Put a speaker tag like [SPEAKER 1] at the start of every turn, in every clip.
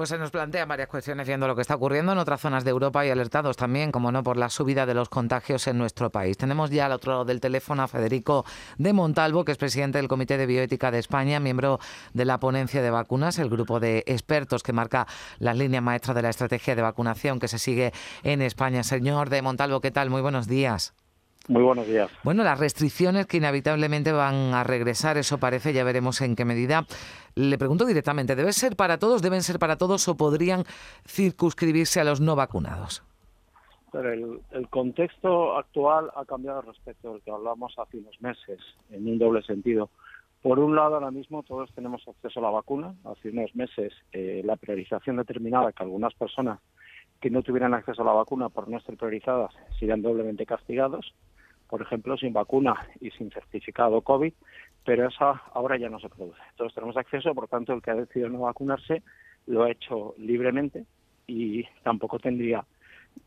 [SPEAKER 1] Pues se nos plantean varias cuestiones viendo lo que está ocurriendo en otras zonas de Europa y alertados también, como no, por la subida de los contagios en nuestro país. Tenemos ya al otro lado del teléfono a Federico de Montalvo, que es presidente del Comité de Bioética de España, miembro de la ponencia de vacunas, el grupo de expertos que marca las líneas maestras de la estrategia de vacunación que se sigue en España. Señor de Montalvo, ¿qué tal? Muy buenos días.
[SPEAKER 2] Muy buenos días.
[SPEAKER 1] Bueno, las restricciones que inevitablemente van a regresar, eso parece, ya veremos en qué medida. Le pregunto directamente, ¿debe ser para todos, deben ser para todos o podrían circunscribirse a los no vacunados?
[SPEAKER 2] Pero el, contexto actual ha cambiado respecto al que hablamos hace unos meses, en un doble sentido. Por un lado, ahora mismo todos tenemos acceso a la vacuna. Hace unos meses eh, la priorización determinaba que algunas personas que no tuvieran acceso a la vacuna por no ser priorizadas serían doblemente castigados, por ejemplo, sin vacuna y sin certificado COVID, pero eso ahora ya no se produce. Todos tenemos acceso, por tanto, el que ha decidido no vacunarse lo ha hecho libremente y tampoco tendría,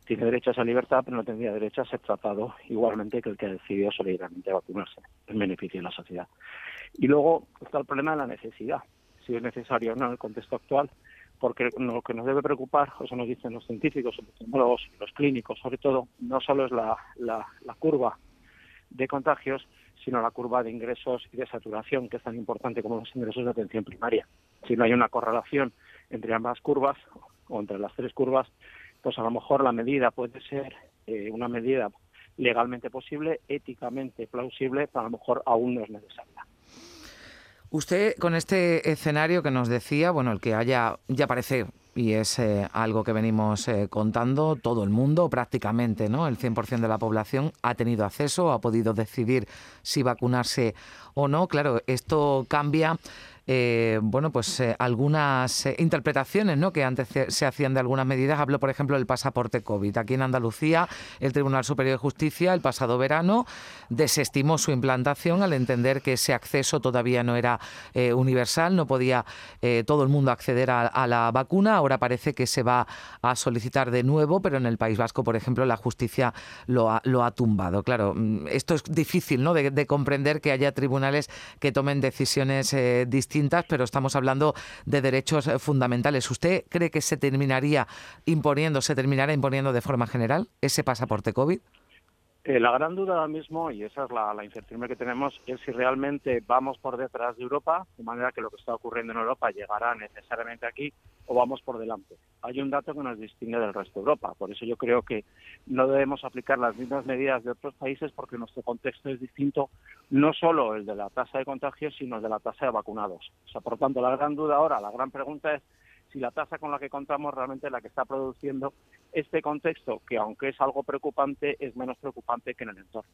[SPEAKER 2] tiene derecho a esa libertad, pero no tendría derecho a ser tratado igualmente que el que ha decidido solidariamente vacunarse, en beneficio de la sociedad. Y luego está el problema de la necesidad, si es necesario o no en el contexto actual, porque lo que nos debe preocupar, eso nos dicen los científicos, los tecnólogos, los clínicos, sobre todo, no solo es la, curva de contagios, sino la curva de ingresos y de saturación, que es tan importante como los ingresos de atención primaria. Si no hay una correlación entre ambas curvas, o entre las tres curvas, pues a lo mejor la medida puede ser eh, una medida legalmente posible, éticamente plausible, pero a lo mejor aún no es necesaria.
[SPEAKER 1] Usted con este escenario que nos decía, bueno, el que haya, ya parece y es eh, algo que venimos eh, contando, todo el mundo prácticamente, ¿no? El 100% de la población ha tenido acceso, ha podido decidir si vacunarse o no. Claro, esto cambia eh, bueno, pues eh, algunas eh, interpretaciones ¿no? que antes se hacían de algunas medidas. Hablo, por ejemplo, del pasaporte COVID. Aquí en Andalucía, el Tribunal Superior de Justicia, el pasado verano, desestimó su implantación al entender que ese acceso todavía no era universal, no podía todo el mundo acceder a, la vacuna. Ahora parece que se va a solicitar de nuevo, pero en el País Vasco, por ejemplo, la justicia lo ha, tumbado. Claro, mm, esto es difícil ¿no? de comprender que haya tribunales que tomen decisiones distintas pero estamos hablando de derechos eh, fundamentales. ¿Usted cree que se terminaría imponiendo, se terminará imponiendo de forma general ese pasaporte COVID?
[SPEAKER 2] Eh, la gran duda ahora mismo, y esa es la, la, incertidumbre que tenemos, es si realmente vamos por detrás de Europa, de manera que lo que está ocurriendo en Europa llegará necesariamente aquí, o vamos por delante. Hay un dato que nos distingue del resto de Europa, por eso yo creo que no debemos aplicar las mismas medidas de otros países porque nuestro contexto es distinto, no solo el de la tasa de contagios, sino el de la tasa de vacunados. O sea, por tanto, la gran duda ahora, la gran pregunta es si la tasa con la que contamos realmente es la que está produciendo este contexto, que aunque es algo preocupante, es menos preocupante que en el entorno.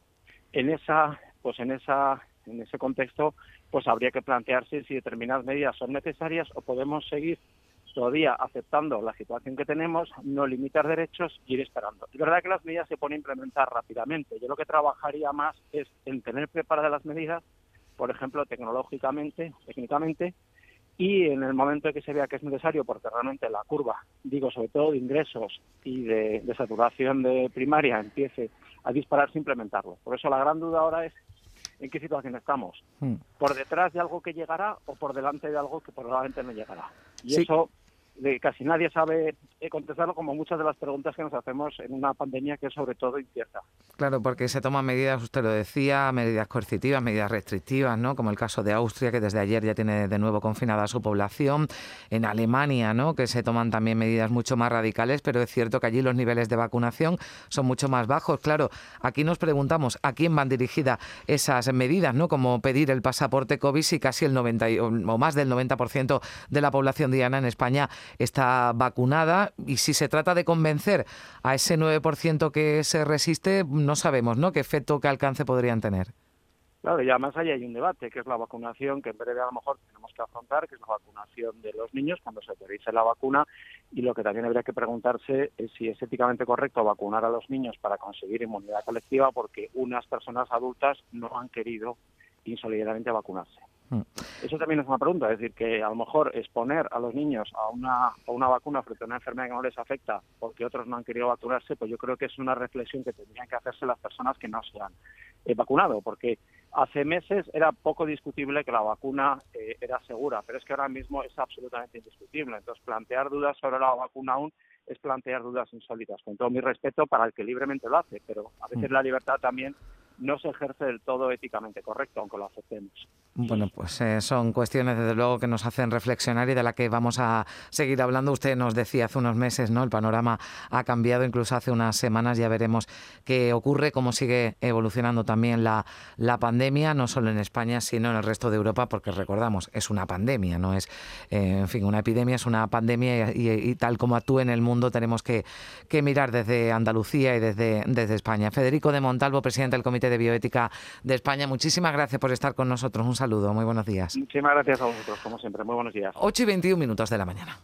[SPEAKER 2] En esa, pues en esa, en ese contexto, pues habría que plantearse si determinadas medidas son necesarias o podemos seguir todavía aceptando la situación que tenemos, no limitar derechos y ir esperando. Es verdad que las medidas se pueden implementar rápidamente. Yo lo que trabajaría más es en tener preparadas las medidas, por ejemplo, tecnológicamente, técnicamente, y en el momento en que se vea que es necesario, porque realmente la curva, digo, sobre todo de ingresos y de, saturación de primaria, empiece a disparar, implementarlo. Por eso la gran duda ahora es en qué situación estamos. Hmm. ¿Por detrás de algo que llegará o por delante de algo que probablemente no llegará? Y eso casi nadie sabe eh, contestarlo como muchas de las preguntas que nos hacemos en una pandemia que es sobre todo incierta.
[SPEAKER 1] Claro, porque se toman medidas, usted lo decía, medidas coercitivas, medidas restrictivas, ¿no? Como el caso de Austria, que desde ayer ya tiene de nuevo confinada a su población. En Alemania, ¿no? Que se toman también medidas mucho más radicales, pero es cierto que allí los niveles de vacunación son mucho más bajos. Claro, aquí nos preguntamos a quién van dirigidas esas medidas, ¿no? Como pedir el pasaporte COVID si casi el 90 o más del 90% de la población diana en España está vacunada y si se trata de convencer a ese 9% que se resiste, no sabemos ¿no? qué efecto, qué alcance podrían tener.
[SPEAKER 2] Claro, y además ahí hay un debate, que es la vacunación que en breve a lo mejor tenemos que afrontar, que es la vacunación de los niños cuando se autorice la vacuna. Y lo que también habría que preguntarse es si es éticamente correcto vacunar a los niños para conseguir inmunidad colectiva, porque unas personas adultas no han querido insolidariamente vacunarse. Mm. Eso también es una pregunta, es decir, que a lo mejor exponer a los niños a una, a una vacuna frente a una enfermedad que no les afecta porque otros no han querido vacunarse, pues yo creo que es una reflexión que tendrían que hacerse las personas que no se han eh, vacunado, porque Hace meses era poco discutible que la vacuna eh, era segura, pero es que ahora mismo es absolutamente indiscutible. Entonces, plantear dudas sobre la vacuna aún es plantear dudas insólitas, con todo mi respeto para el que libremente lo hace, pero a veces mm. la libertad también no se ejerce del todo éticamente correcto, aunque lo aceptemos.
[SPEAKER 1] Bueno, pues eh, son cuestiones desde luego que nos hacen reflexionar y de la que vamos a seguir hablando. Usted nos decía hace unos meses, ¿no? El panorama ha cambiado, incluso hace unas semanas ya veremos qué ocurre, cómo sigue evolucionando también la, la pandemia, no solo en España, sino en el resto de Europa, porque recordamos, es una pandemia, no es, eh, en fin, una epidemia, es una pandemia y, tal como actúe en el mundo tenemos que, que mirar desde Andalucía y desde, desde España. Federico de Montalvo, presidente del Comité de Bioética de España. Muchísimas gracias por estar con nosotros. Un saludo, muy buenos días.
[SPEAKER 2] Muchísimas gracias a vosotros, como siempre. Muy buenos días.
[SPEAKER 1] 8 y 21 minutos de la mañana.